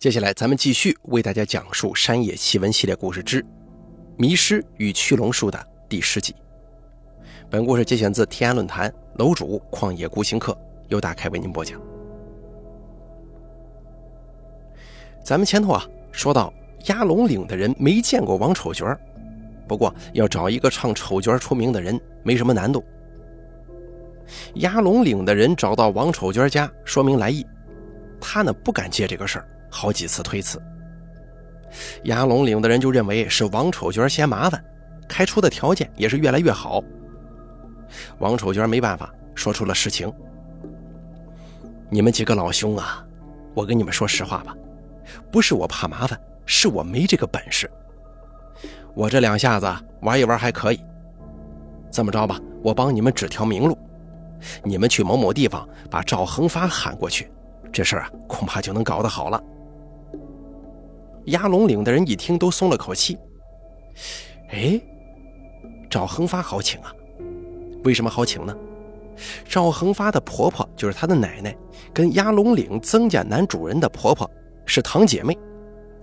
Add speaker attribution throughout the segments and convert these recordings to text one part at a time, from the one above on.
Speaker 1: 接下来，咱们继续为大家讲述山野奇闻系列故事之《迷失与驱龙术》的第十集。本故事节选自天涯论坛楼主旷野孤行客，由大开为您播讲。咱们前头啊说到，压龙岭的人没见过王丑角不过要找一个唱丑角出名的人没什么难度。压龙岭的人找到王丑角家，说明来意，他呢不敢接这个事儿。好几次推辞，牙龙岭的人就认为是王丑角嫌麻烦，开出的条件也是越来越好。王丑角没办法，说出了实情：“你们几个老兄啊，我跟你们说实话吧，不是我怕麻烦，是我没这个本事。我这两下子玩一玩还可以。这么着吧，我帮你们指条明路，你们去某某地方把赵恒发喊过去，这事儿啊恐怕就能搞得好了。”压龙岭的人一听，都松了口气。哎，赵恒发好请啊？为什么好请呢？赵恒发的婆婆就是他的奶奶，跟压龙岭曾家男主人的婆婆是堂姐妹。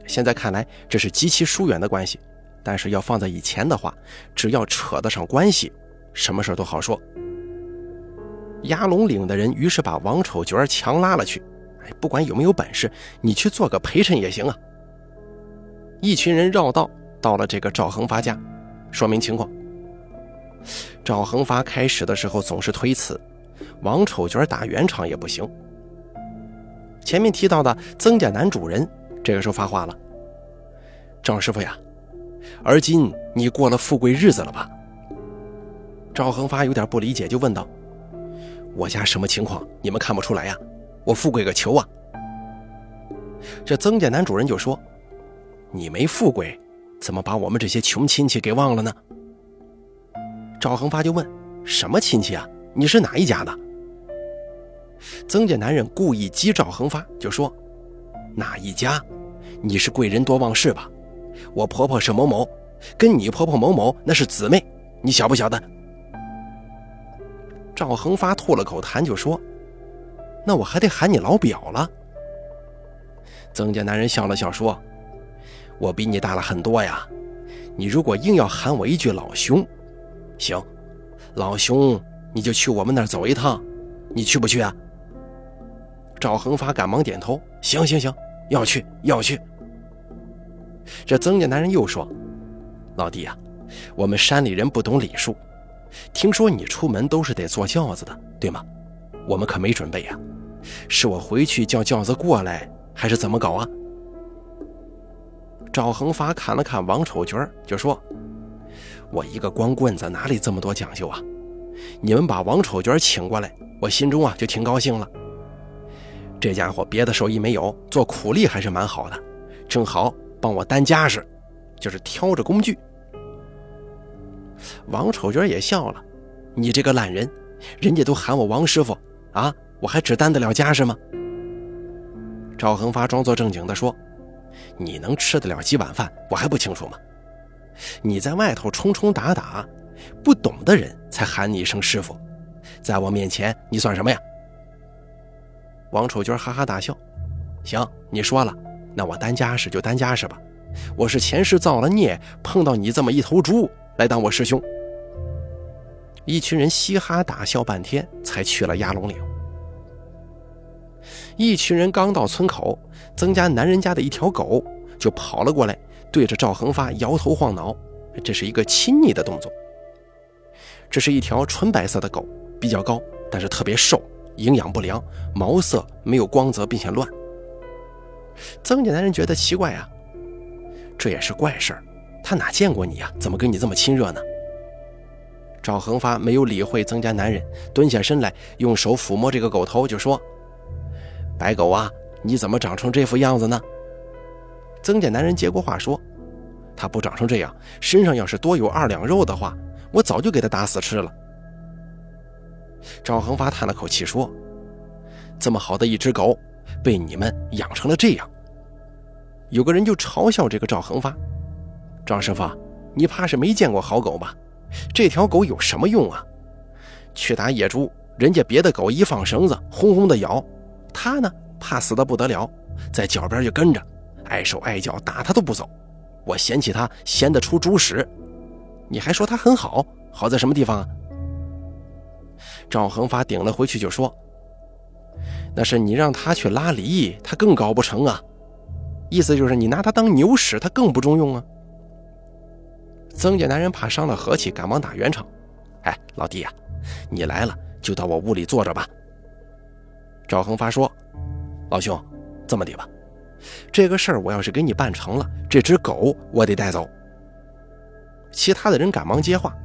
Speaker 1: 现在看来，这是极其疏远的关系。但是要放在以前的话，只要扯得上关系，什么事都好说。压龙岭的人于是把王丑角强拉了去。哎，不管有没有本事，你去做个陪衬也行啊。一群人绕道到了这个赵恒发家，说明情况。赵恒发开始的时候总是推辞，王丑角打圆场也不行。前面提到的曾家男主人这个时候发话了：“赵师傅呀，而今你过了富贵日子了吧？”赵恒发有点不理解，就问道：“我家什么情况？你们看不出来呀？我富贵个球啊！”这曾家男主人就说。你没富贵，怎么把我们这些穷亲戚给忘了呢？赵恒发就问：“什么亲戚啊？你是哪一家的？”曾家男人故意激赵恒发，就说：“哪一家？你是贵人多忘事吧？我婆婆是某某，跟你婆婆某某那是姊妹，你晓不晓得？”赵恒发吐了口痰，就说：“那我还得喊你老表了。”曾家男人笑了笑说。我比你大了很多呀，你如果硬要喊我一句老兄，行，老兄你就去我们那儿走一趟，你去不去啊？赵恒发赶忙点头，行行行，要去要去。这曾家男人又说：“老弟呀，我们山里人不懂礼数，听说你出门都是得坐轿子的，对吗？我们可没准备呀，是我回去叫轿子过来，还是怎么搞啊？”赵恒发看了看王丑角，就说：“我一个光棍子哪里这么多讲究啊？你们把王丑角请过来，我心中啊就挺高兴了。这家伙别的手艺没有，做苦力还是蛮好的，正好帮我担家事，就是挑着工具。”王丑角也笑了：“你这个烂人，人家都喊我王师傅啊，我还只担得了家事吗？”赵恒发装作正经地说。你能吃得了几碗饭，我还不清楚吗？你在外头冲冲打打，不懂的人才喊你一声师傅，在我面前你算什么呀？王丑娟哈哈大笑，行，你说了，那我担家事就担家事吧。我是前世造了孽，碰到你这么一头猪来当我师兄。一群人嘻哈大笑半天，才去了压龙岭。一群人刚到村口。曾家男人家的一条狗就跑了过来，对着赵恒发摇头晃脑，这是一个亲昵的动作。这是一条纯白色的狗，比较高，但是特别瘦，营养不良，毛色没有光泽，并且乱。曾家男人觉得奇怪啊，这也是怪事儿，他哪见过你呀？怎么跟你这么亲热呢？赵恒发没有理会曾家男人，蹲下身来，用手抚摸这个狗头，就说：“白狗啊。”你怎么长成这副样子呢？曾家男人接过话说：“他不长成这样，身上要是多有二两肉的话，我早就给他打死吃了。”赵恒发叹了口气说：“这么好的一只狗，被你们养成了这样。”有个人就嘲笑这个赵恒发：“赵师傅，你怕是没见过好狗吧？这条狗有什么用啊？去打野猪，人家别的狗一放绳子，轰轰的咬，它呢？”怕死的不得了，在脚边就跟着，碍手碍脚，打他都不走。我嫌弃他闲得出猪屎，你还说他很好，好在什么地方啊？赵恒发顶了回去就说：“那是你让他去拉犁，他更搞不成啊。意思就是你拿他当牛使，他更不中用啊。”曾家男人怕伤了和气，赶忙打圆场：“哎，老弟呀，你来了就到我屋里坐着吧。”赵恒发说：“老兄，这么的吧。”这个事儿我要是给你办成了，这只狗我得带走。其他的人赶忙接话：“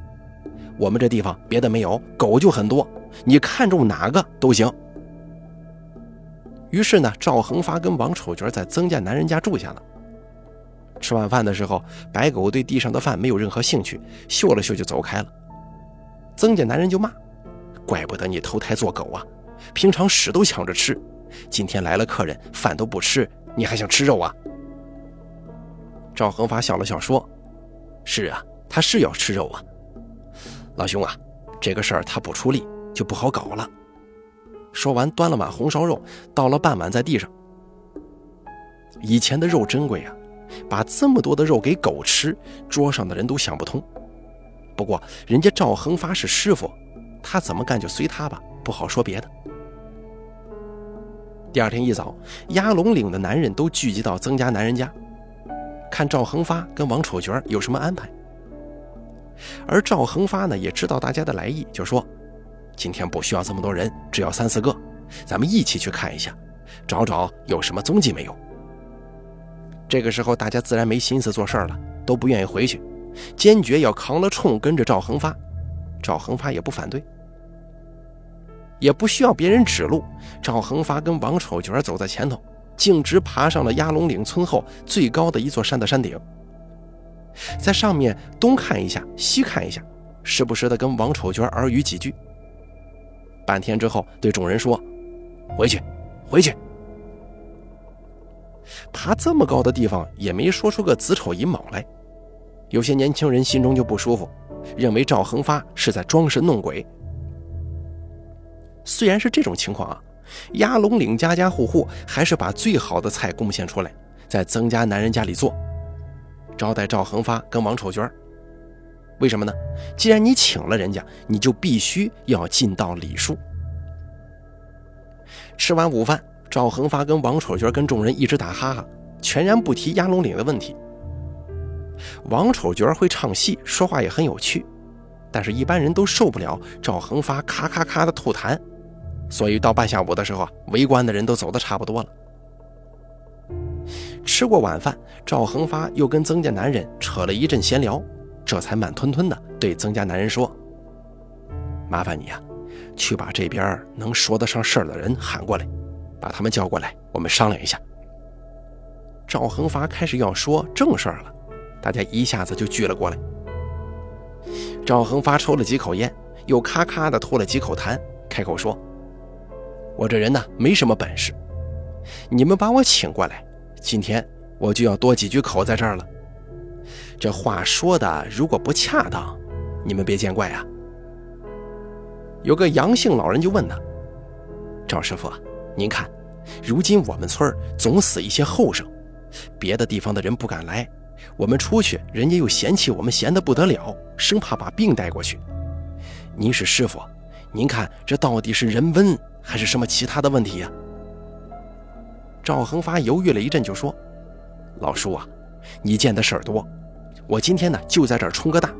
Speaker 1: 我们这地方别的没有，狗就很多，你看中哪个都行。”于是呢，赵恒发跟王丑角在曾家男人家住下了。吃晚饭的时候，白狗对地上的饭没有任何兴趣，嗅了嗅就走开了。曾家男人就骂：“怪不得你投胎做狗啊！平常屎都抢着吃，今天来了客人，饭都不吃。”你还想吃肉啊？赵恒发笑了笑说：“是啊，他是要吃肉啊，老兄啊，这个事儿他不出力就不好搞了。”说完，端了碗红烧肉，倒了半碗在地上。以前的肉珍贵啊，把这么多的肉给狗吃，桌上的人都想不通。不过人家赵恒发是师傅，他怎么干就随他吧，不好说别的。第二天一早，鸭龙岭的男人都聚集到曾家男人家，看赵恒发跟王丑角有什么安排。而赵恒发呢，也知道大家的来意，就说：“今天不需要这么多人，只要三四个，咱们一起去看一下，找找有什么踪迹没有。”这个时候，大家自然没心思做事了，都不愿意回去，坚决要扛了冲跟着赵恒发。赵恒发也不反对。也不需要别人指路，赵恒发跟王丑角走在前头，径直爬上了鸭龙岭村后最高的一座山的山顶，在上面东看一下，西看一下，时不时的跟王丑角耳语几句。半天之后，对众人说：“回去，回去。”爬这么高的地方，也没说出个子丑寅卯来，有些年轻人心中就不舒服，认为赵恒发是在装神弄鬼。虽然是这种情况啊，鸭龙岭家家户户还是把最好的菜贡献出来，在曾家男人家里做，招待赵恒发跟王丑娟。为什么呢？既然你请了人家，你就必须要尽到礼数。吃完午饭，赵恒发跟王丑娟跟众人一直打哈哈，全然不提鸭龙岭的问题。王丑娟会唱戏，说话也很有趣，但是一般人都受不了赵恒发咔咔咔的吐痰。所以到半下午的时候啊，围观的人都走的差不多了。吃过晚饭，赵恒发又跟曾家男人扯了一阵闲聊，这才慢吞吞的对曾家男人说：“麻烦你呀，去把这边能说得上事儿的人喊过来，把他们叫过来，我们商量一下。”赵恒发开始要说正事儿了，大家一下子就聚了过来。赵恒发抽了几口烟，又咔咔的吐了几口痰，开口说。我这人呢，没什么本事，你们把我请过来，今天我就要多几句口在这儿了。这话说的如果不恰当，你们别见怪啊。有个杨姓老人就问他：“赵师傅，您看，如今我们村总死一些后生，别的地方的人不敢来，我们出去，人家又嫌弃我们闲得不得了，生怕把病带过去。您是师傅，您看这到底是人瘟？”还是什么其他的问题呀？赵恒发犹豫了一阵，就说：“老叔啊，你见的事儿多，我今天呢就在这儿充个大。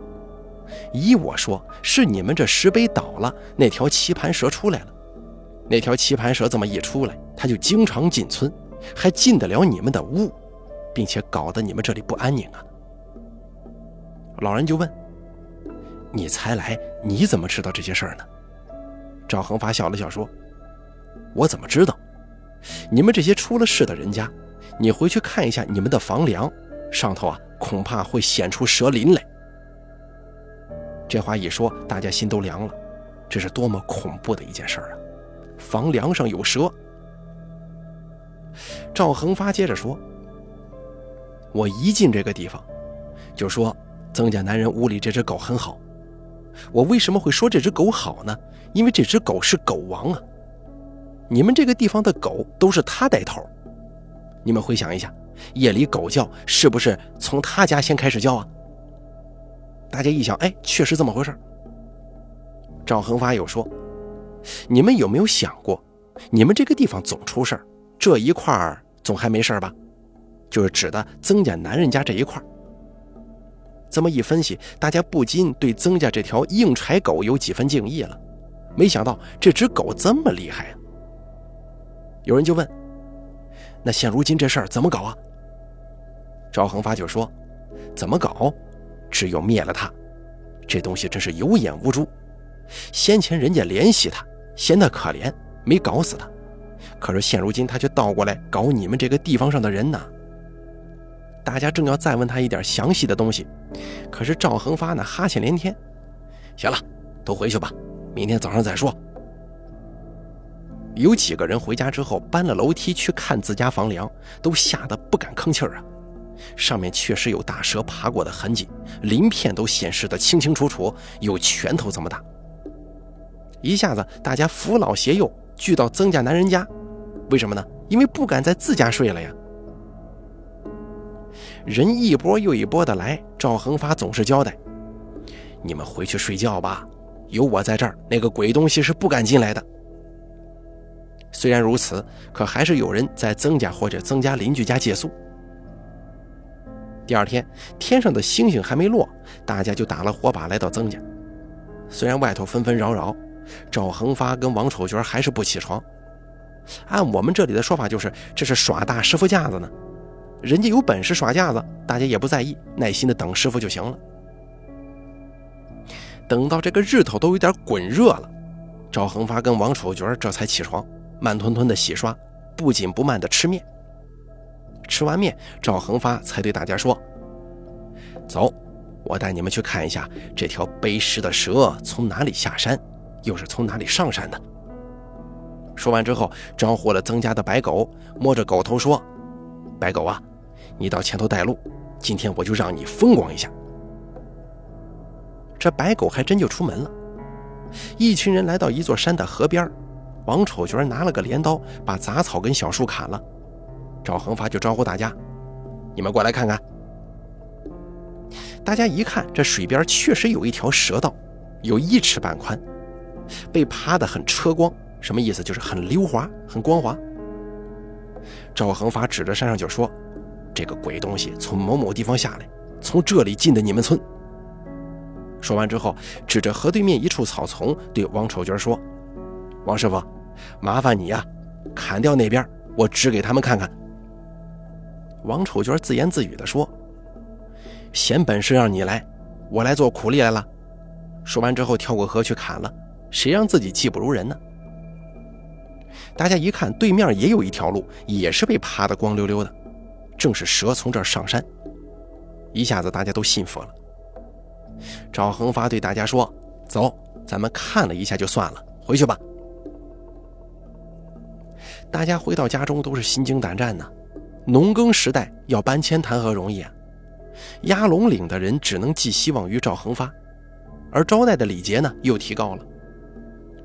Speaker 1: 依我说，是你们这石碑倒了，那条棋盘蛇出来了。那条棋盘蛇这么一出来，它就经常进村，还进得了你们的屋，并且搞得你们这里不安宁啊。”老人就问：“你才来，你怎么知道这些事儿呢？”赵恒发笑了笑说。我怎么知道？你们这些出了事的人家，你回去看一下你们的房梁，上头啊恐怕会显出蛇鳞来。这话一说，大家心都凉了，这是多么恐怖的一件事啊！房梁上有蛇。赵恒发接着说：“我一进这个地方，就说曾家男人屋里这只狗很好。我为什么会说这只狗好呢？因为这只狗是狗王啊。”你们这个地方的狗都是他带头，你们回想一下，夜里狗叫是不是从他家先开始叫啊？大家一想，哎，确实这么回事。赵恒发又说：“你们有没有想过，你们这个地方总出事儿，这一块儿总还没事吧？就是指的曾家男人家这一块儿。这么一分析，大家不禁对曾家这条硬柴狗有几分敬意了。没想到这只狗这么厉害！有人就问：那现如今这事儿怎么搞啊？赵恒发就说：怎么搞？只有灭了他。这东西真是有眼无珠。”先前人家联系他，嫌他可怜，没搞死他。可是现如今他却倒过来搞你们这个地方上的人呢。大家正要再问他一点详细的东西，可是赵恒发呢哈欠连天。行了，都回去吧，明天早上再说。有几个人回家之后搬了楼梯去看自家房梁，都吓得不敢吭气儿啊。上面确实有大蛇爬过的痕迹，鳞片都显示得清清楚楚，有拳头这么大。一下子，大家扶老携幼聚到曾家男人家，为什么呢？因为不敢在自家睡了呀。人一波又一波的来，赵恒发总是交代：“你们回去睡觉吧，有我在这儿，那个鬼东西是不敢进来的。”虽然如此，可还是有人在曾家或者曾家邻居家借宿。第二天，天上的星星还没落，大家就打了火把来到曾家。虽然外头纷纷扰扰。赵恒发跟王丑角还是不起床，按我们这里的说法，就是这是耍大师傅架子呢。人家有本事耍架子，大家也不在意，耐心的等师傅就行了。等到这个日头都有点滚热了，赵恒发跟王丑角这才起床，慢吞吞的洗刷，不紧不慢的吃面。吃完面，赵恒发才对大家说：“走，我带你们去看一下这条背尸的蛇从哪里下山。”又是从哪里上山的？说完之后，招呼了曾家的白狗，摸着狗头说：“白狗啊，你到前头带路，今天我就让你风光一下。”这白狗还真就出门了。一群人来到一座山的河边，王丑角拿了个镰刀，把杂草跟小树砍了。赵恒发就招呼大家：“你们过来看看。”大家一看，这水边确实有一条蛇道，有一尺半宽。被扒得很车光，什么意思？就是很溜滑，很光滑。赵恒发指着山上就说：“这个鬼东西从某某地方下来，从这里进的你们村。”说完之后，指着河对面一处草丛，对王丑娟说：“王师傅，麻烦你呀，砍掉那边，我指给他们看看。”王丑娟自言自语地说：“闲本事让你来，我来做苦力来了。”说完之后，跳过河去砍了。谁让自己技不如人呢？大家一看，对面也有一条路，也是被扒得光溜溜的，正是蛇从这儿上山。一下子大家都信服了。赵恒发对大家说：“走，咱们看了一下就算了，回去吧。”大家回到家中都是心惊胆战呐。农耕时代要搬迁谈何容易啊！压龙岭的人只能寄希望于赵恒发，而招待的礼节呢又提高了。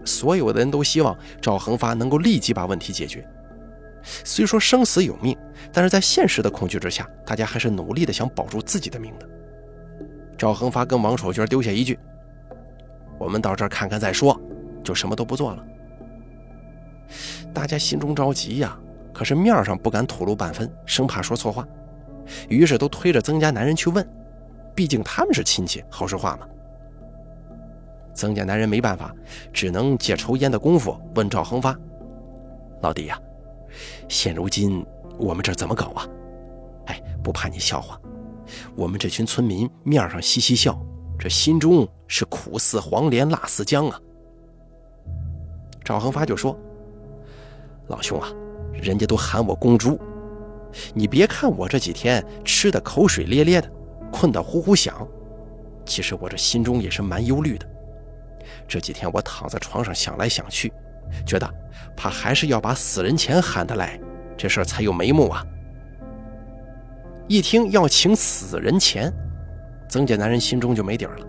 Speaker 1: 所有的人都希望赵恒发能够立即把问题解决。虽说生死有命，但是在现实的恐惧之下，大家还是努力的想保住自己的命的。赵恒发跟王守娟丢下一句：“我们到这儿看看再说”，就什么都不做了。大家心中着急呀，可是面上不敢吐露半分，生怕说错话，于是都推着曾家男人去问，毕竟他们是亲戚，好说话嘛。曾家男人没办法，只能借抽烟的功夫问赵恒发：“老弟呀，现如今我们这怎么搞啊？哎，不怕你笑话，我们这群村民面上嘻嘻笑，这心中是苦似黄连，辣似姜啊。”赵恒发就说：“老兄啊，人家都喊我公猪，你别看我这几天吃的口水咧咧的，困得呼呼响，其实我这心中也是蛮忧虑的。”这几天我躺在床上想来想去，觉得怕还是要把死人钱喊得来，这事儿才有眉目啊。一听要请死人钱，曾家男人心中就没底儿了。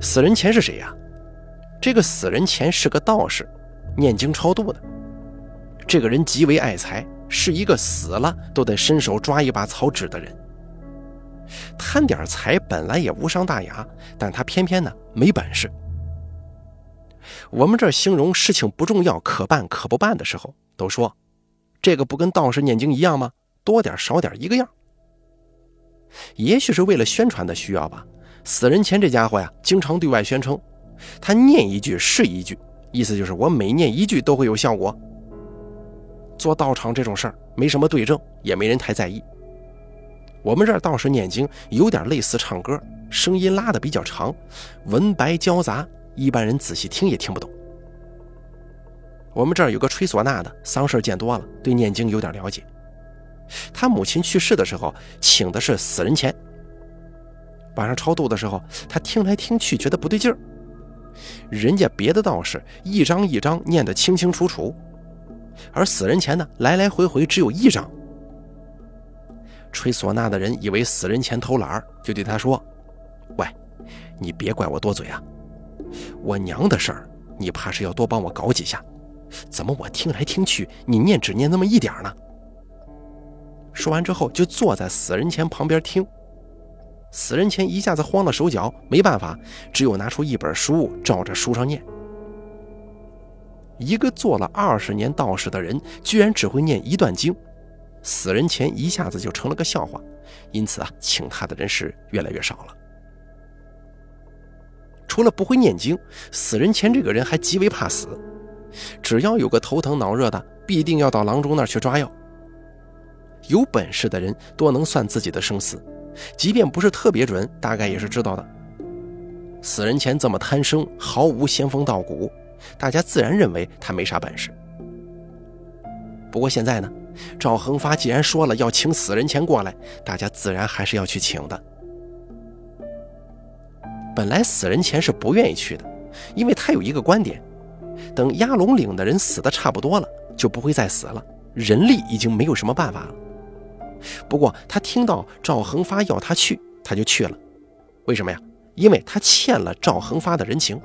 Speaker 1: 死人钱是谁呀？这个死人钱是个道士，念经超度的。这个人极为爱财，是一个死了都得伸手抓一把草纸的人。贪点财本来也无伤大雅，但他偏偏呢没本事。我们这形容事情不重要、可办可不办的时候，都说这个不跟道士念经一样吗？多点少点一个样。也许是为了宣传的需要吧。死人前这家伙呀，经常对外宣称，他念一句是一句，意思就是我每念一句都会有效果。做道场这种事儿没什么对证，也没人太在意。我们这儿道士念经有点类似唱歌，声音拉的比较长，文白交杂，一般人仔细听也听不懂。我们这儿有个吹唢呐的，丧事见多了，对念经有点了解。他母亲去世的时候，请的是死人钱。晚上超度的时候，他听来听去觉得不对劲儿。人家别的道士一张一张念得清清楚楚，而死人钱呢，来来回回只有一张。吹唢呐的人以为死人钱偷懒儿，就对他说：“喂，你别怪我多嘴啊！我娘的事儿，你怕是要多帮我搞几下？怎么我听来听去，你念只念那么一点呢？”说完之后，就坐在死人前旁边听。死人前一下子慌了手脚，没办法，只有拿出一本书，照着书上念。一个做了二十年道士的人，居然只会念一段经。死人前一下子就成了个笑话，因此啊，请他的人是越来越少了。除了不会念经，死人前这个人还极为怕死，只要有个头疼脑热的，必定要到郎中那儿去抓药。有本事的人多能算自己的生死，即便不是特别准，大概也是知道的。死人前这么贪生，毫无仙风道骨，大家自然认为他没啥本事。不过现在呢？赵恒发既然说了要请死人钱过来，大家自然还是要去请的。本来死人钱是不愿意去的，因为他有一个观点：等压龙岭的人死的差不多了，就不会再死了，人力已经没有什么办法了。不过他听到赵恒发要他去，他就去了。为什么呀？因为他欠了赵恒发的人情。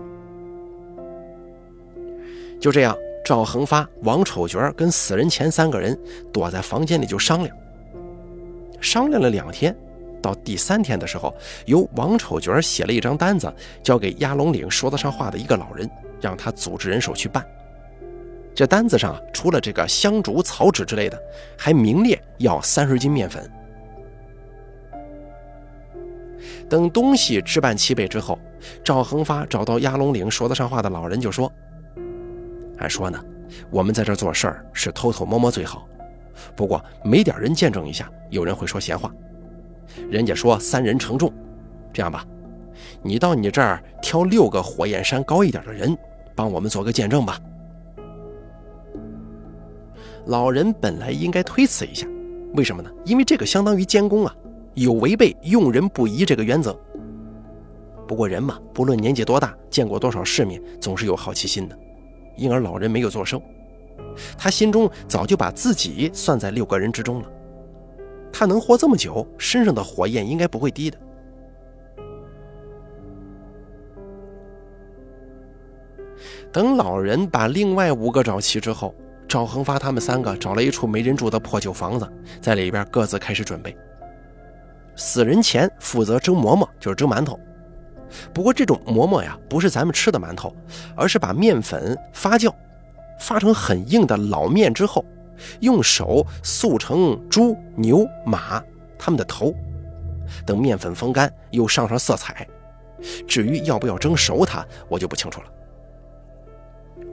Speaker 1: 就这样。赵恒发、王丑角跟死人前三个人躲在房间里就商量，商量了两天，到第三天的时候，由王丑角写了一张单子，交给鸭龙岭说得上话的一个老人，让他组织人手去办。这单子上除了这个香烛、草纸之类的，还名列要三十斤面粉。等东西置办齐备之后，赵恒发找到鸭龙岭说得上话的老人，就说。还说呢，我们在这做事儿是偷偷摸摸最好。不过没点人见证一下，有人会说闲话。人家说三人承重，这样吧，你到你这儿挑六个火焰山高一点的人，帮我们做个见证吧。老人本来应该推辞一下，为什么呢？因为这个相当于监工啊，有违背用人不疑这个原则。不过人嘛，不论年纪多大，见过多少世面，总是有好奇心的。因而老人没有作声，他心中早就把自己算在六个人之中了。他能活这么久，身上的火焰应该不会低的。等老人把另外五个找齐之后，赵恒发他们三个找了一处没人住的破旧房子，在里边各自开始准备。死人前负责蒸馍馍，就是蒸馒头。不过这种馍馍呀，不是咱们吃的馒头，而是把面粉发酵，发成很硬的老面之后，用手塑成猪、牛、马他们的头，等面粉风干，又上上色彩。至于要不要蒸熟它，我就不清楚了。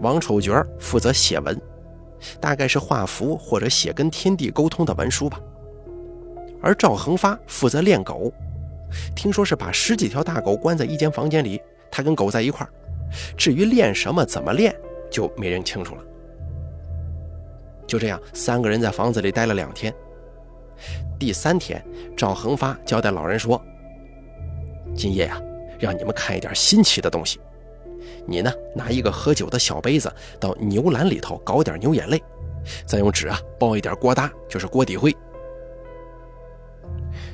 Speaker 1: 王丑角负责写文，大概是画符或者写跟天地沟通的文书吧，而赵恒发负责练狗。听说是把十几条大狗关在一间房间里，他跟狗在一块儿。至于练什么、怎么练，就没人清楚了。就这样，三个人在房子里待了两天。第三天，赵恒发交代老人说：“今夜呀，让你们看一点新奇的东西。你呢，拿一个喝酒的小杯子，到牛栏里头搞点牛眼泪，再用纸啊包一点锅搭，就是锅底灰。”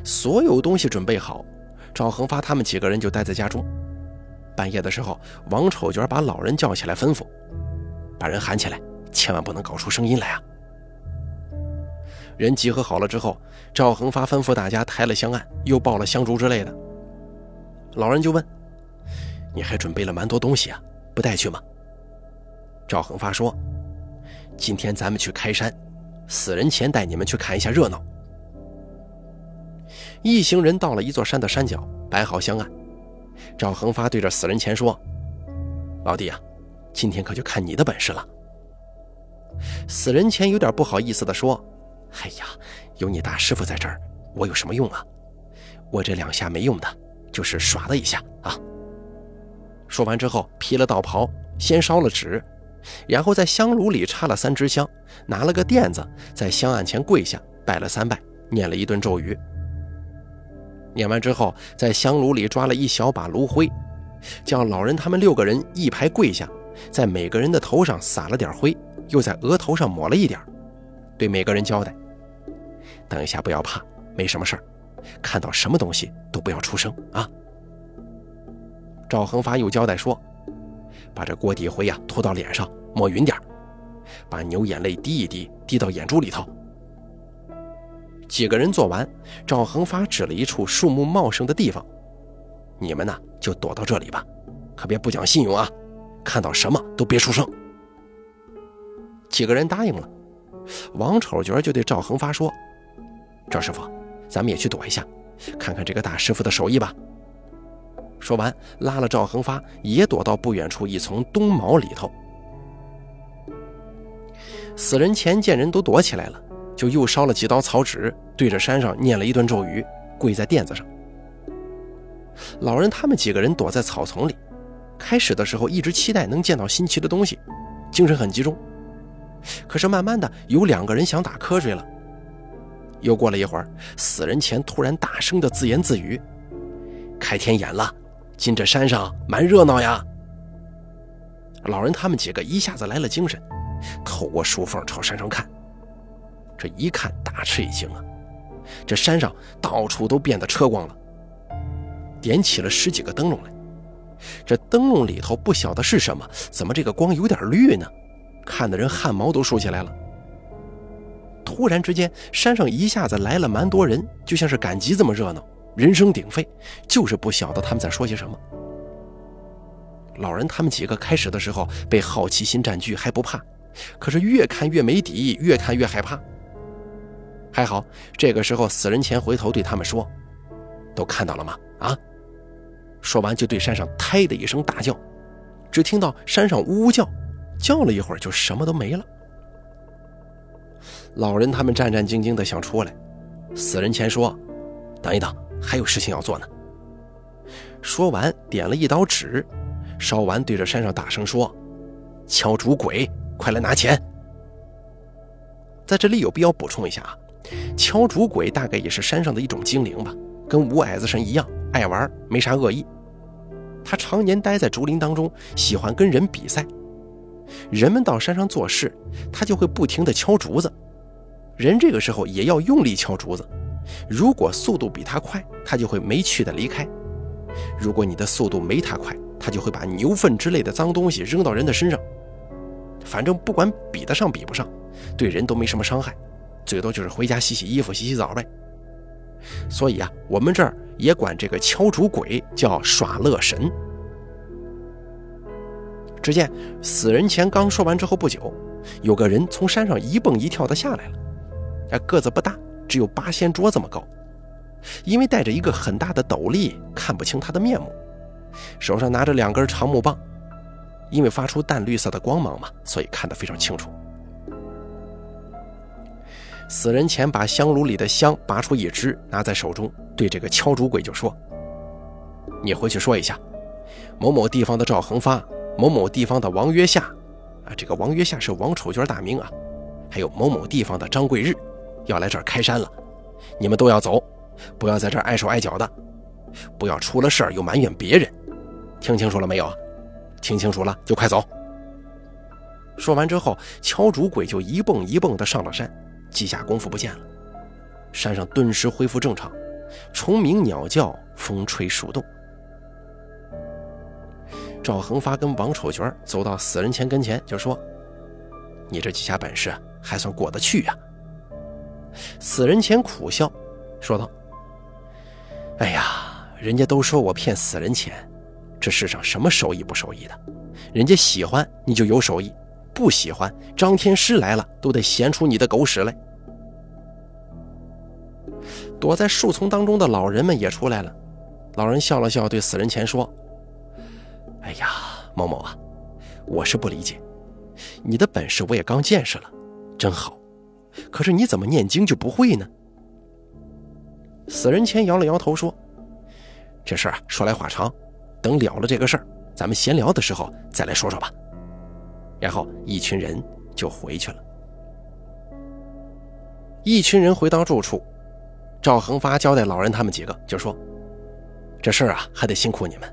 Speaker 1: 所有东西准备好，赵恒发他们几个人就待在家中。半夜的时候，王丑角把老人叫起来，吩咐：“把人喊起来，千万不能搞出声音来啊！”人集合好了之后，赵恒发吩咐大家抬了香案，又抱了香烛之类的。老人就问：“你还准备了蛮多东西啊，不带去吗？”赵恒发说：“今天咱们去开山，死人前带你们去看一下热闹。”一行人到了一座山的山脚，摆好香案。赵恒发对着死人前说：“老弟啊，今天可就看你的本事了。”死人前有点不好意思地说：“哎呀，有你大师傅在这儿，我有什么用啊？我这两下没用的，就是耍了一下啊。”说完之后，披了道袍，先烧了纸，然后在香炉里插了三支香，拿了个垫子，在香案前跪下，拜了三拜，念了一顿咒语。念完之后，在香炉里抓了一小把炉灰，叫老人他们六个人一排跪下，在每个人的头上撒了点灰。又在额头上抹了一点，对每个人交代：“等一下不要怕，没什么事儿。看到什么东西都不要出声啊。”赵恒发又交代说：“把这锅底灰呀涂到脸上，抹匀点把牛眼泪滴一滴，滴到眼珠里头。”几个人做完，赵恒发指了一处树木茂盛的地方：“你们呢，就躲到这里吧，可别不讲信用啊！看到什么都别出声。”几个人答应了，王丑角就对赵恒发说：“赵师傅，咱们也去躲一下，看看这个大师傅的手艺吧。”说完，拉了赵恒发也躲到不远处一丛冬茅里头。死人前见人都躲起来了，就又烧了几刀草纸，对着山上念了一段咒语，跪在垫子上。老人他们几个人躲在草丛里，开始的时候一直期待能见到新奇的东西，精神很集中。可是慢慢的，有两个人想打瞌睡了。又过了一会儿，死人前突然大声的自言自语：“开天眼了，今这山上蛮热闹呀。”老人他们几个一下子来了精神，透过树缝朝山上看。这一看，大吃一惊啊！这山上到处都变得车光了，点起了十几个灯笼来。这灯笼里头不晓得是什么，怎么这个光有点绿呢？看的人汗毛都竖起来了。突然之间，山上一下子来了蛮多人，就像是赶集这么热闹，人声鼎沸，就是不晓得他们在说些什么。老人他们几个开始的时候被好奇心占据，还不怕，可是越看越没底，越看越害怕。还好，这个时候死人前回头对他们说：“都看到了吗？啊！”说完就对山上“胎”的一声大叫，只听到山上呜呜叫。叫了一会儿，就什么都没了。老人他们战战兢兢的想出来，死人前说：“等一等，还有事情要做呢。”说完，点了一刀纸，烧完，对着山上大声说：“敲竹鬼，快来拿钱！”在这里有必要补充一下啊，敲竹鬼大概也是山上的一种精灵吧，跟五矮子神一样，爱玩，没啥恶意。他常年待在竹林当中，喜欢跟人比赛。人们到山上做事，他就会不停地敲竹子。人这个时候也要用力敲竹子。如果速度比他快，他就会没趣的离开；如果你的速度没他快，他就会把牛粪之类的脏东西扔到人的身上。反正不管比得上比不上，对人都没什么伤害，最多就是回家洗洗衣服、洗洗澡呗。所以啊，我们这儿也管这个敲竹鬼叫耍乐神。只见死人前刚说完之后不久，有个人从山上一蹦一跳的下来了。哎，个子不大，只有八仙桌这么高。因为戴着一个很大的斗笠，看不清他的面目。手上拿着两根长木棒，因为发出淡绿色的光芒嘛，所以看得非常清楚。死人前把香炉里的香拔出一支，拿在手中，对这个敲竹鬼就说：“你回去说一下，某某地方的赵恒发。”某某地方的王约夏，啊，这个王约夏是王丑角大名啊。还有某某地方的张贵日，要来这儿开山了，你们都要走，不要在这儿碍手碍脚的，不要出了事儿又埋怨别人，听清楚了没有？听清楚了就快走。说完之后，敲竹鬼就一蹦一蹦的上了山，几下功夫不见了，山上顿时恢复正常，虫鸣鸟叫，风吹树动。赵恒发跟王丑角走到死人前跟前，就说：“你这几下本事还算过得去呀。”死人钱苦笑，说道：“哎呀，人家都说我骗死人钱，这世上什么手艺不手艺的？人家喜欢你就有手艺，不喜欢张天师来了都得显出你的狗屎来。”躲在树丛当中的老人们也出来了。老人笑了笑，对死人钱说：“哎呀，某某啊，我是不理解，你的本事我也刚见识了，真好。可是你怎么念经就不会呢？”死人钱摇了摇头说：“这事儿啊，说来话长，等了了这个事儿，咱们闲聊的时候再来说说吧。”然后一群人就回去了。一群人回到住处。赵恒发交代老人他们几个，就说：“这事儿啊，还得辛苦你们。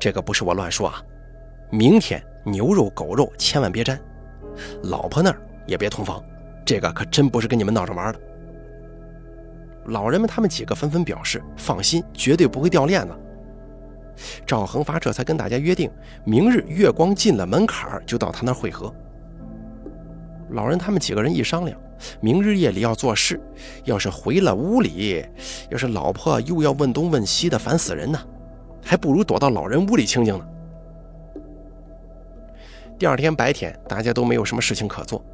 Speaker 1: 这个不是我乱说啊。明天牛肉、狗肉千万别沾，老婆那儿也别同房。这个可真不是跟你们闹着玩的。”老人们他们几个纷纷表示放心，绝对不会掉链子。赵恒发这才跟大家约定，明日月光进了门槛就到他那儿会合。老人他们几个人一商量。明日夜里要做事，要是回了屋里，要是老婆又要问东问西的，烦死人呢，还不如躲到老人屋里清静呢。第二天白天，大家都没有什么事情可做。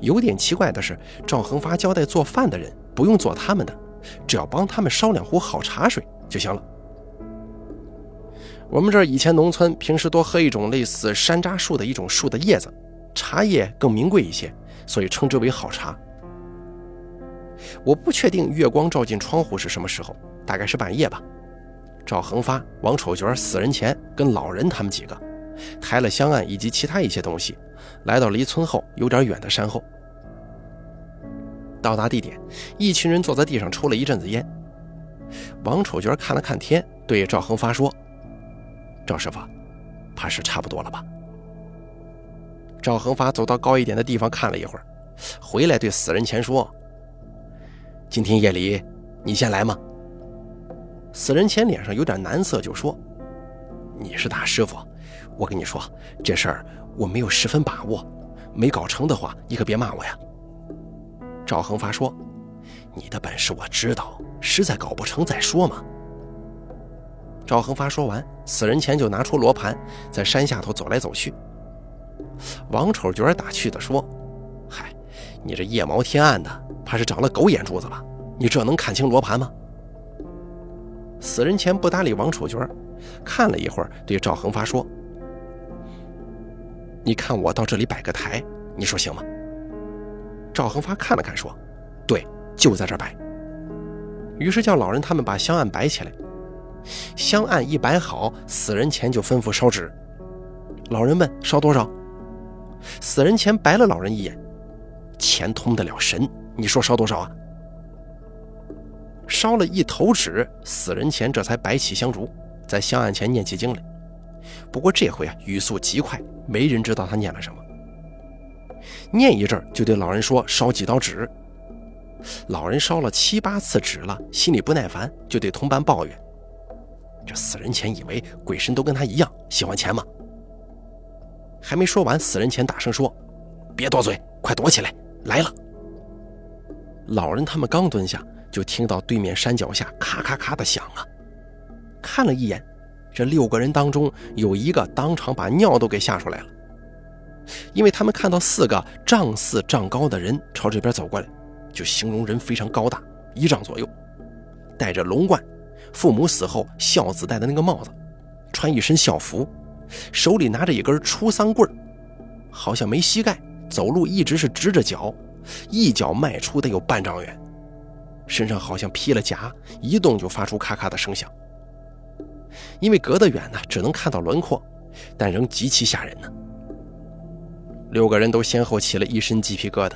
Speaker 1: 有点奇怪的是，赵恒发交代做饭的人不用做他们的，只要帮他们烧两壶好茶水就行了。我们这儿以前农村平时多喝一种类似山楂树的一种树的叶子，茶叶更名贵一些。所以称之为好茶。我不确定月光照进窗户是什么时候，大概是半夜吧。赵恒发、王丑角、死人前跟老人他们几个，抬了香案以及其他一些东西，来到离村后有点远的山后。到达地点，一群人坐在地上抽了一阵子烟。王丑角看了看天，对赵恒发说：“赵师傅，怕是差不多了吧？”赵恒发走到高一点的地方看了一会儿，回来对死人前说：“今天夜里你先来吗？”死人前脸上有点难色，就说：“你是大师傅，我跟你说这事儿我没有十分把握，没搞成的话你可别骂我呀。”赵恒发说：“你的本事我知道，实在搞不成再说嘛。”赵恒发说完，死人前就拿出罗盘，在山下头走来走去。王丑角打趣地说：“嗨，你这夜猫天暗的，怕是长了狗眼珠子吧？你这能看清罗盘吗？”死人前不搭理王丑角，看了一会儿，对赵恒发说：“你看我到这里摆个台，你说行吗？”赵恒发看了看，说：“对，就在这摆。”于是叫老人他们把香案摆起来。香案一摆好，死人前就吩咐烧纸。老人问：“烧多少？”死人前白了老人一眼，钱通得了神，你说烧多少啊？烧了一头纸，死人前这才摆起香烛，在香案前念起经来。不过这回啊，语速极快，没人知道他念了什么。念一阵就对老人说：“烧几刀纸。”老人烧了七八次纸了，心里不耐烦，就对同伴抱怨：“这死人前以为鬼神都跟他一样喜欢钱吗？”还没说完，死人前大声说：“别多嘴，快躲起来！来了！”老人他们刚蹲下，就听到对面山脚下咔咔咔的响啊！看了一眼，这六个人当中有一个当场把尿都给吓出来了，因为他们看到四个丈四丈高的人朝这边走过来，就形容人非常高大，一丈左右，戴着龙冠，父母死后孝子戴的那个帽子，穿一身孝服。手里拿着一根出丧棍好像没膝盖，走路一直是直着脚，一脚迈出得有半丈远，身上好像披了甲，一动就发出咔咔的声响。因为隔得远呢，只能看到轮廓，但仍极其吓人呢。六个人都先后起了一身鸡皮疙瘩，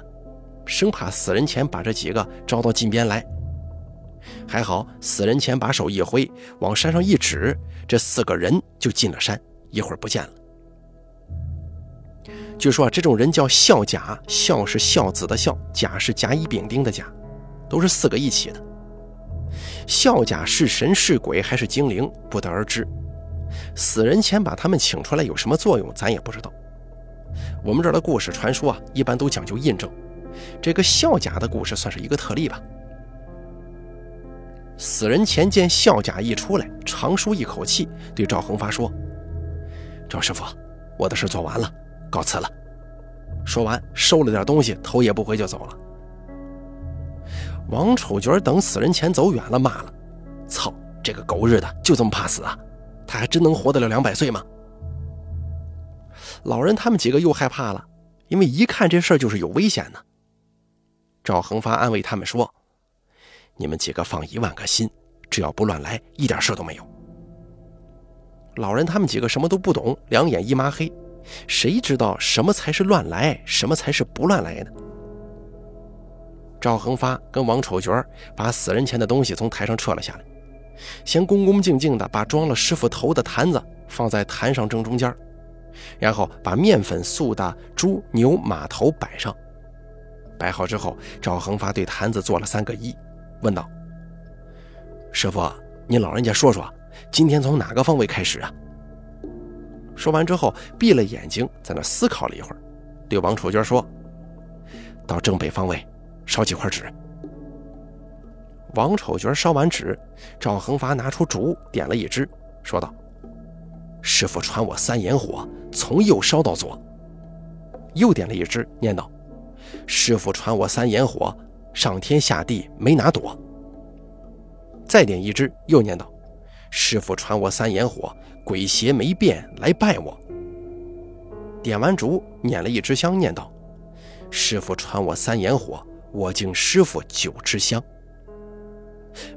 Speaker 1: 生怕死人前把这几个招到近边来。还好死人前把手一挥，往山上一指，这四个人就进了山。一会儿不见了。据说啊，这种人叫孝甲，孝是孝子的孝，甲是甲乙丙丁的甲，都是四个一起的。孝甲是神是鬼还是精灵，不得而知。死人前把他们请出来有什么作用，咱也不知道。我们这儿的故事传说啊，一般都讲究印证，这个孝甲的故事算是一个特例吧。死人前见孝甲一出来，长舒一口气，对赵恒发说：“赵师傅，我的事做完了，告辞了。”说完，收了点东西，头也不回就走了。王丑角等死人前走远了，骂了：“操，这个狗日的，就这么怕死啊？他还真能活得了两百岁吗？”老人他们几个又害怕了，因为一看这事儿就是有危险呢。赵恒发安慰他们说：“你们几个放一万个心，只要不乱来，一点事都没有。”老人他们几个什么都不懂，两眼一抹黑，谁知道什么才是乱来，什么才是不乱来呢？赵恒发跟王丑角把死人前的东西从台上撤了下来，先恭恭敬敬地把装了师傅头的坛子放在坛上正中间。然后把面粉塑的猪、牛、马头摆上，摆好之后，赵恒发对坛子做了三个揖，问道：“师傅，您老人家说说，今天从哪个方位开始啊？”说完之后，闭了眼睛，在那思考了一会儿，对王丑娟说：“到正北方位，烧几块纸。”王丑角烧完纸，赵恒发拿出烛，点了一支，说道。师傅传我三眼火，从右烧到左。又点了一支，念道：“师傅传我三眼火，上天下地没哪躲。”再点一支，又念道：“师傅传我三眼火，鬼邪没变来拜我。”点完烛，捻了一支香，念道：“师傅传我三眼火，我敬师傅九支香。”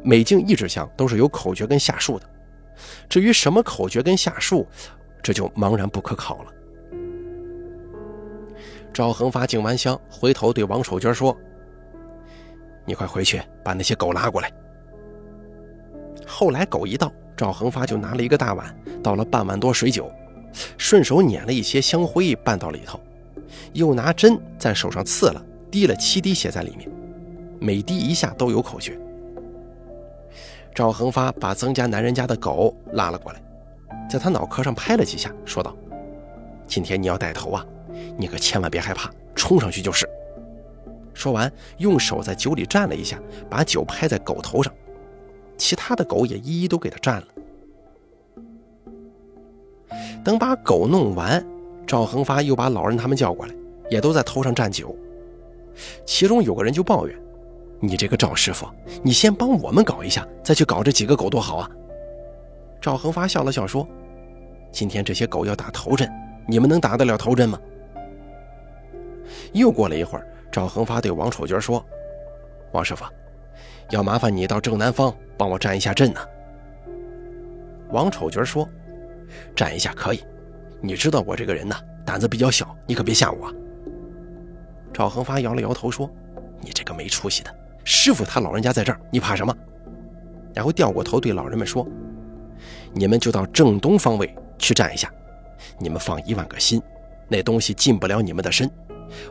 Speaker 1: 每敬一支香，都是有口诀跟下数的。至于什么口诀跟下数，这就茫然不可考了。赵恒发敬完香，回头对王守娟说：“你快回去把那些狗拉过来。”后来狗一到，赵恒发就拿了一个大碗，倒了半碗多水酒，顺手捻了一些香灰拌到里头，又拿针在手上刺了，滴了七滴血在里面，每滴一下都有口诀。赵恒发把曾家男人家的狗拉了过来，在他脑壳上拍了几下，说道：“今天你要带头啊，你可千万别害怕，冲上去就是。”说完，用手在酒里蘸了一下，把酒拍在狗头上，其他的狗也一一都给他蘸了。等把狗弄完，赵恒发又把老人他们叫过来，也都在头上蘸酒。其中有个人就抱怨。你这个赵师傅，你先帮我们搞一下，再去搞这几个狗多好啊！赵恒发笑了笑说：“今天这些狗要打头阵，你们能打得了头阵吗？”又过了一会儿，赵恒发对王丑角说：“王师傅，要麻烦你到正南方帮我站一下阵呢。”王丑角说：“站一下可以，你知道我这个人呢，胆子比较小，你可别吓我。”赵恒发摇了摇头说：“你这个没出息的！”师傅他老人家在这儿，你怕什么？然后掉过头对老人们说：“你们就到正东方位去站一下，你们放一万个心，那东西进不了你们的身。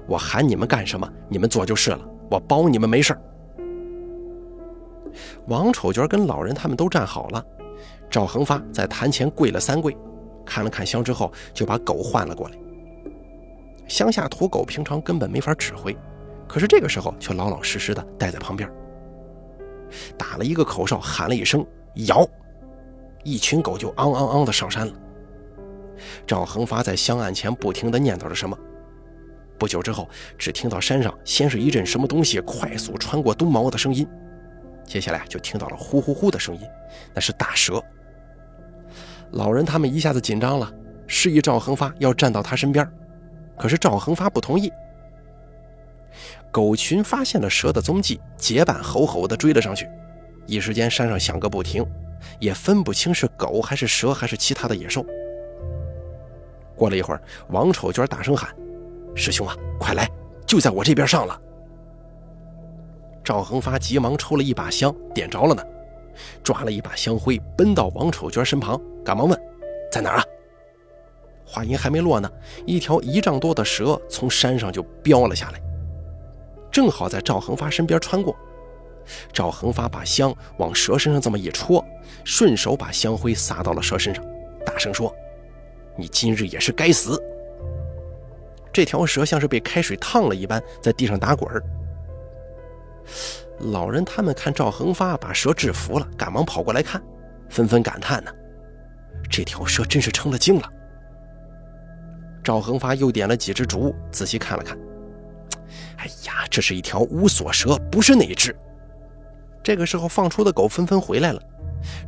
Speaker 1: 我喊你们干什么，你们做就是了。我包你们没事儿王丑角跟老人他们都站好了，赵恒发在坛前跪了三跪，看了看香之后，就把狗换了过来。乡下土狗平常根本没法指挥。可是这个时候却老老实实的待在旁边，打了一个口哨，喊了一声“摇”，一群狗就昂昂昂的上山了。赵恒发在香案前不停的念叨着什么，不久之后，只听到山上先是一阵什么东西快速穿过冬毛的声音，接下来就听到了呼呼呼的声音，那是大蛇。老人他们一下子紧张了，示意赵恒发要站到他身边，可是赵恒发不同意。狗群发现了蛇的踪迹，结伴吼吼地追了上去。一时间，山上响个不停，也分不清是狗还是蛇还是其他的野兽。过了一会儿，王丑娟大声喊：“师兄啊，快来！就在我这边上了！”赵恒发急忙抽了一把香，点着了呢，抓了一把香灰，奔到王丑娟身旁，赶忙问：“在哪儿啊？”话音还没落呢，一条一丈多的蛇从山上就飙了下来。正好在赵恒发身边穿过，赵恒发把香往蛇身上这么一戳，顺手把香灰撒到了蛇身上，大声说：“你今日也是该死！”这条蛇像是被开水烫了一般，在地上打滚儿。老人他们看赵恒发把蛇制服了，赶忙跑过来看，纷纷感叹呢：“这条蛇真是成了精了。”赵恒发又点了几只烛，仔细看了看。哎呀，这是一条乌索蛇，不是那只。这个时候放出的狗纷纷回来了，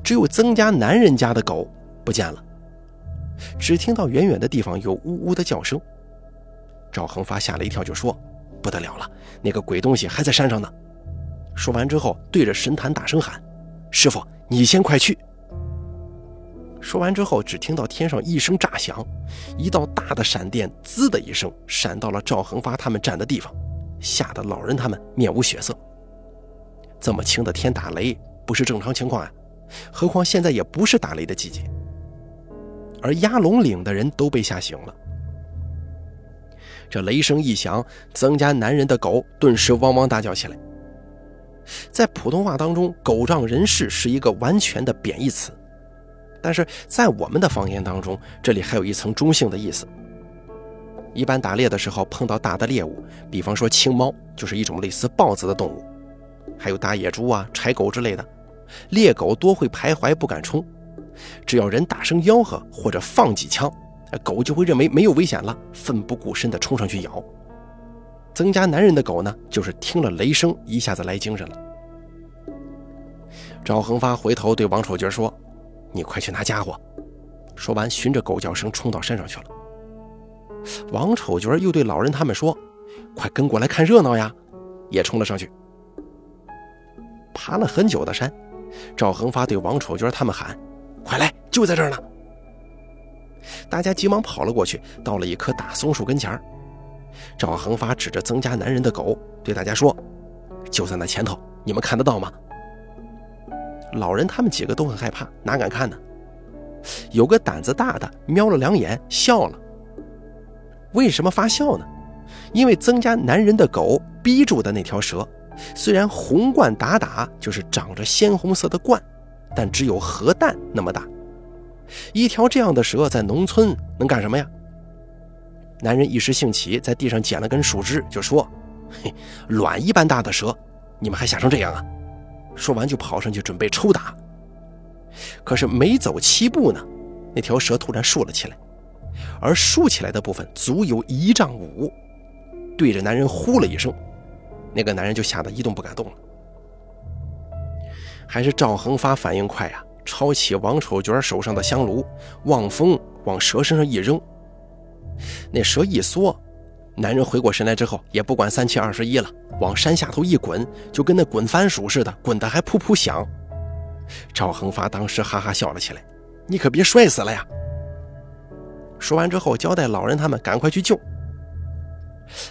Speaker 1: 只有曾家男人家的狗不见了。只听到远远的地方有呜呜的叫声。赵恒发吓了一跳，就说：“不得了了，那个鬼东西还在山上呢。”说完之后，对着神坛大声喊：“师傅，你先快去！”说完之后，只听到天上一声炸响，一道大的闪电“滋”的一声闪到了赵恒发他们站的地方，吓得老人他们面无血色。这么轻的天打雷不是正常情况啊，何况现在也不是打雷的季节。而鸭龙岭的人都被吓醒了。这雷声一响，曾家男人的狗顿时汪汪大叫起来。在普通话当中，“狗仗人势”是一个完全的贬义词。但是在我们的方言当中，这里还有一层中性的意思。一般打猎的时候碰到大的猎物，比方说青猫，就是一种类似豹子的动物，还有大野猪啊、柴狗之类的，猎狗多会徘徊不敢冲，只要人大声吆喝或者放几枪，狗就会认为没有危险了，奋不顾身地冲上去咬。增加男人的狗呢，就是听了雷声一下子来精神了。赵恒发回头对王丑角说。你快去拿家伙！说完，循着狗叫声冲到山上去了。王丑角又对老人他们说：“快跟过来看热闹呀！”也冲了上去。爬了很久的山，赵恒发对王丑角他们喊：“快来，就在这儿呢！”大家急忙跑了过去，到了一棵大松树跟前赵恒发指着曾家男人的狗，对大家说：“就在那前头，你们看得到吗？”老人他们几个都很害怕，哪敢看呢？有个胆子大的瞄了两眼，笑了。为什么发笑呢？因为曾家男人的狗逼住的那条蛇，虽然红冠打打，就是长着鲜红色的冠，但只有核弹那么大。一条这样的蛇在农村能干什么呀？男人一时兴起，在地上捡了根树枝，就说：“嘿，卵一般大的蛇，你们还吓成这样啊？”说完就跑上去准备抽打，可是没走七步呢，那条蛇突然竖了起来，而竖起来的部分足有一丈五，对着男人呼了一声，那个男人就吓得一动不敢动了。还是赵恒发反应快呀，抄起王丑娟手上的香炉，望风往蛇身上一扔，那蛇一缩。男人回过神来之后，也不管三七二十一了，往山下头一滚，就跟那滚番薯似的，滚得还噗噗响。赵恒发当时哈哈笑了起来：“你可别摔死了呀！”说完之后，交代老人他们赶快去救。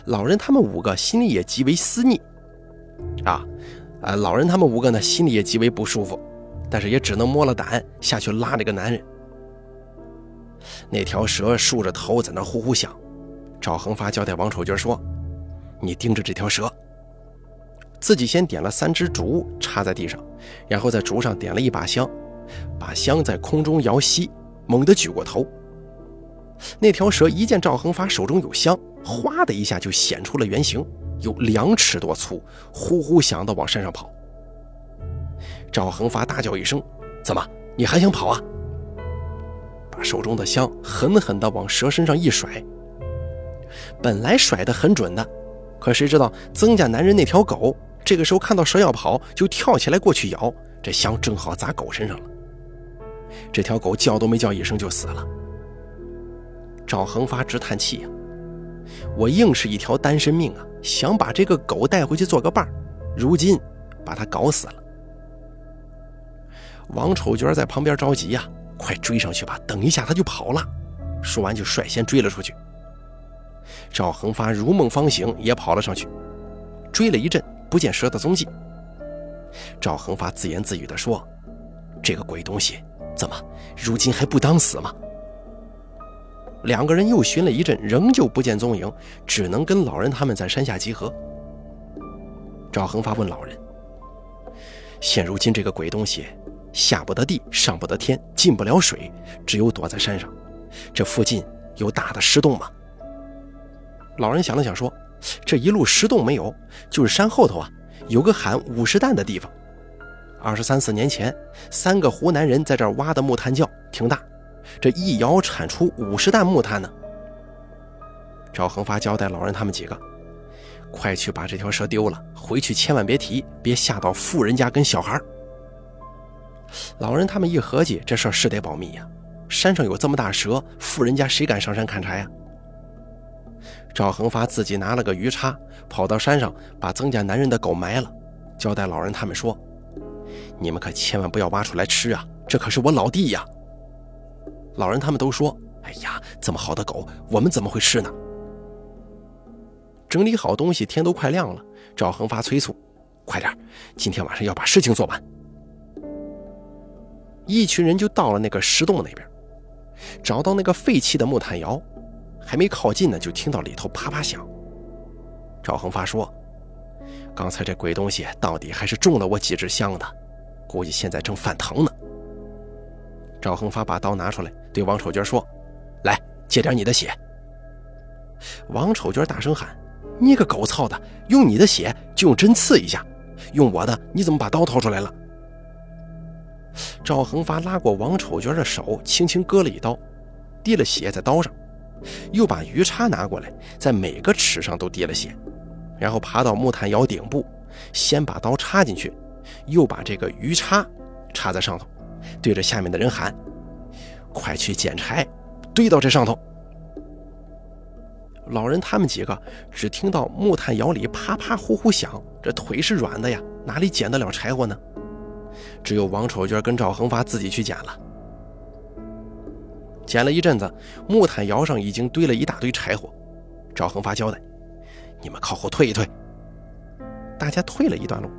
Speaker 1: 老人他们五个心里也极为思逆，啊，啊，老人他们五个呢心里也极为不舒服，但是也只能摸了胆下去拉这个男人。那条蛇竖着头在那呼呼响。赵恒发交代王丑娟说：“你盯着这条蛇。”自己先点了三支竹插在地上，然后在竹上点了一把香，把香在空中摇熄，猛地举过头。那条蛇一见赵恒发手中有香，哗的一下就显出了原形，有两尺多粗，呼呼响的往山上跑。赵恒发大叫一声：“怎么，你还想跑啊？”把手中的香狠狠地往蛇身上一甩。本来甩得很准的，可谁知道曾家男人那条狗这个时候看到蛇要跑，就跳起来过去咬，这香正好砸狗身上了。这条狗叫都没叫一声就死了。赵恒发直叹气呀，我硬是一条单身命啊，想把这个狗带回去做个伴儿，如今把它搞死了。王丑娟在旁边着急呀，快追上去吧，等一下他就跑了。说完就率先追了出去。赵恒发如梦方醒，也跑了上去，追了一阵，不见蛇的踪迹。赵恒发自言自语地说：“这个鬼东西，怎么如今还不当死吗？”两个人又寻了一阵，仍旧不见踪影，只能跟老人他们在山下集合。赵恒发问老人：“现如今这个鬼东西，下不得地，上不得天，进不了水，只有躲在山上。这附近有大的石洞吗？”老人想了想说：“这一路石洞没有，就是山后头啊，有个喊五十担的地方。二十三四年前，三个湖南人在这儿挖的木炭窖挺大，这一窑产出五十担木炭呢。”赵恒发交代老人他们几个：“快去把这条蛇丢了，回去千万别提，别吓到富人家跟小孩。”老人他们一合计，这事儿是得保密呀。山上有这么大蛇，富人家谁敢上山砍柴呀？赵恒发自己拿了个鱼叉，跑到山上把曾家男人的狗埋了，交代老人他们说：“你们可千万不要挖出来吃啊，这可是我老弟呀。”老人他们都说：“哎呀，这么好的狗，我们怎么会吃呢？”整理好东西，天都快亮了。赵恒发催促：“快点，今天晚上要把事情做完。”一群人就到了那个石洞那边，找到那个废弃的木炭窑，还没靠近呢，就听到里头啪啪响。赵恒发说：“刚才这鬼东西到底还是中了我几支香的，估计现在正犯疼呢。”赵恒发把刀拿出来，对王丑娟说：“来，借点你的血。”王丑娟大声喊：“你个狗操的，用你的血就用针刺一下，用我的你怎么把刀掏出来了？”赵恒发拉过王丑娟的手，轻轻割了一刀，滴了血在刀上，又把鱼叉拿过来，在每个齿上都滴了血，然后爬到木炭窑顶部，先把刀插进去，又把这个鱼叉插在上头，对着下面的人喊：“快去捡柴，堆到这上头。”老人他们几个只听到木炭窑里啪啪呼呼响，这腿是软的呀，哪里捡得了柴火呢？只有王丑娟跟赵恒发自己去捡了。捡了一阵子，木炭窑上已经堆了一大堆柴火。赵恒发交代：“你们靠后退一退。”大家退了一段路，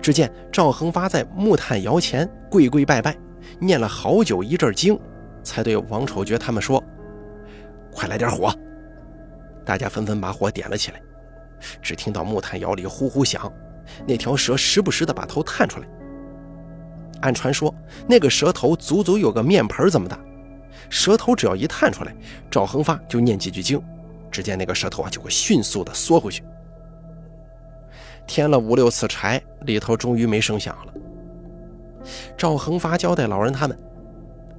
Speaker 1: 只见赵恒发在木炭窑前跪跪拜拜，念了好久一阵经，才对王丑娟他们说：“快来点火！”大家纷纷把火点了起来。只听到木炭窑里呼呼响，那条蛇时不时的把头探出来。按传说，那个蛇头足足有个面盆这么大，舌头只要一探出来，赵恒发就念几句经，只见那个舌头啊就会迅速的缩回去。添了五六次柴，里头终于没声响了。赵恒发交代老人他们：“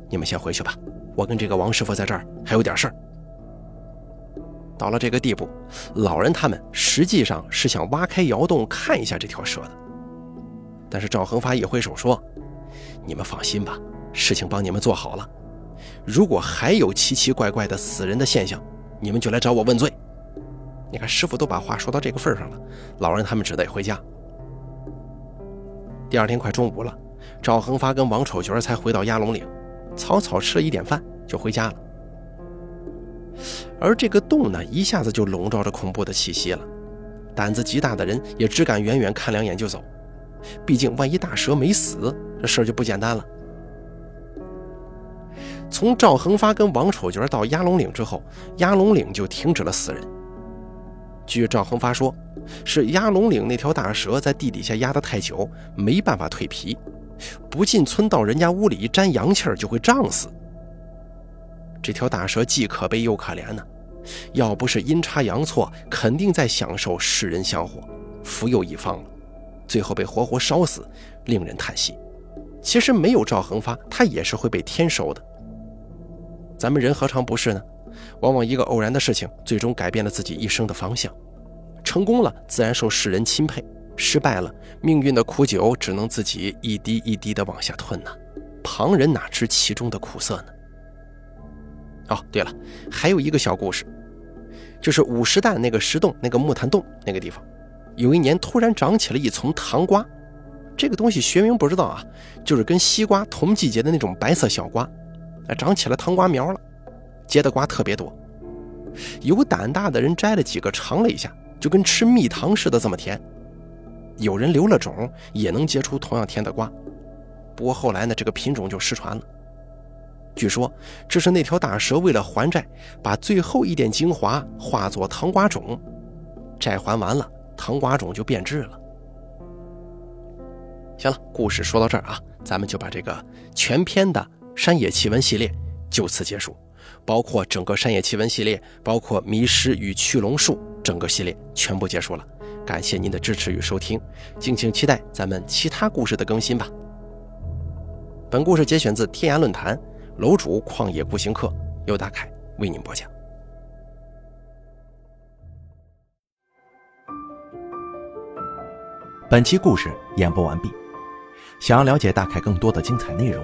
Speaker 1: 你们先回去吧，我跟这个王师傅在这儿还有点事儿。”到了这个地步，老人他们实际上是想挖开窑洞看一下这条蛇的，但是赵恒发一挥手说。你们放心吧，事情帮你们做好了。如果还有奇奇怪怪的死人的现象，你们就来找我问罪。你看，师傅都把话说到这个份上了，老人他们只得回家。第二天快中午了，赵恒发跟王丑角才回到鸭龙岭，草草吃了一点饭就回家了。而这个洞呢，一下子就笼罩着恐怖的气息了，胆子极大的人也只敢远远看两眼就走。毕竟，万一大蛇没死，这事儿就不简单了。从赵恒发跟王丑角到鸭龙岭之后，鸭龙岭就停止了死人。据赵恒发说，是鸭龙岭那条大蛇在地底下压得太久，没办法蜕皮，不进村到人家屋里一沾阳气儿就会胀死。这条大蛇既可悲又可怜呢，要不是阴差阳错，肯定在享受世人香火，福佑一方了。最后被活活烧死，令人叹息。其实没有赵恒发，他也是会被天收的。咱们人何尝不是呢？往往一个偶然的事情，最终改变了自己一生的方向。成功了，自然受世人钦佩；失败了，命运的苦酒只能自己一滴一滴的往下吞呐。旁人哪知其中的苦涩呢？哦，对了，还有一个小故事，就是五十担那个石洞，那个木炭洞那个地方。有一年，突然长起了一丛糖瓜，这个东西学名不知道啊，就是跟西瓜同季节的那种白色小瓜，长起了糖瓜苗了，结的瓜特别多。有胆大的人摘了几个尝了一下，就跟吃蜜糖似的这么甜。有人留了种，也能结出同样甜的瓜。不过后来呢，这个品种就失传了。据说这是那条大蛇为了还债，把最后一点精华化作糖瓜种，债还完了。糖瓜种就变质了。行了，故事说到这儿啊，咱们就把这个全篇的山野奇闻系列就此结束。包括整个山野奇闻系列，包括迷失与驱龙术整个系列全部结束了。感谢您的支持与收听，敬请期待咱们其他故事的更新吧。本故事节选自天涯论坛，楼主旷野孤行客由大凯为您播讲。
Speaker 2: 本期故事演播完毕。想要了解大凯更多的精彩内容，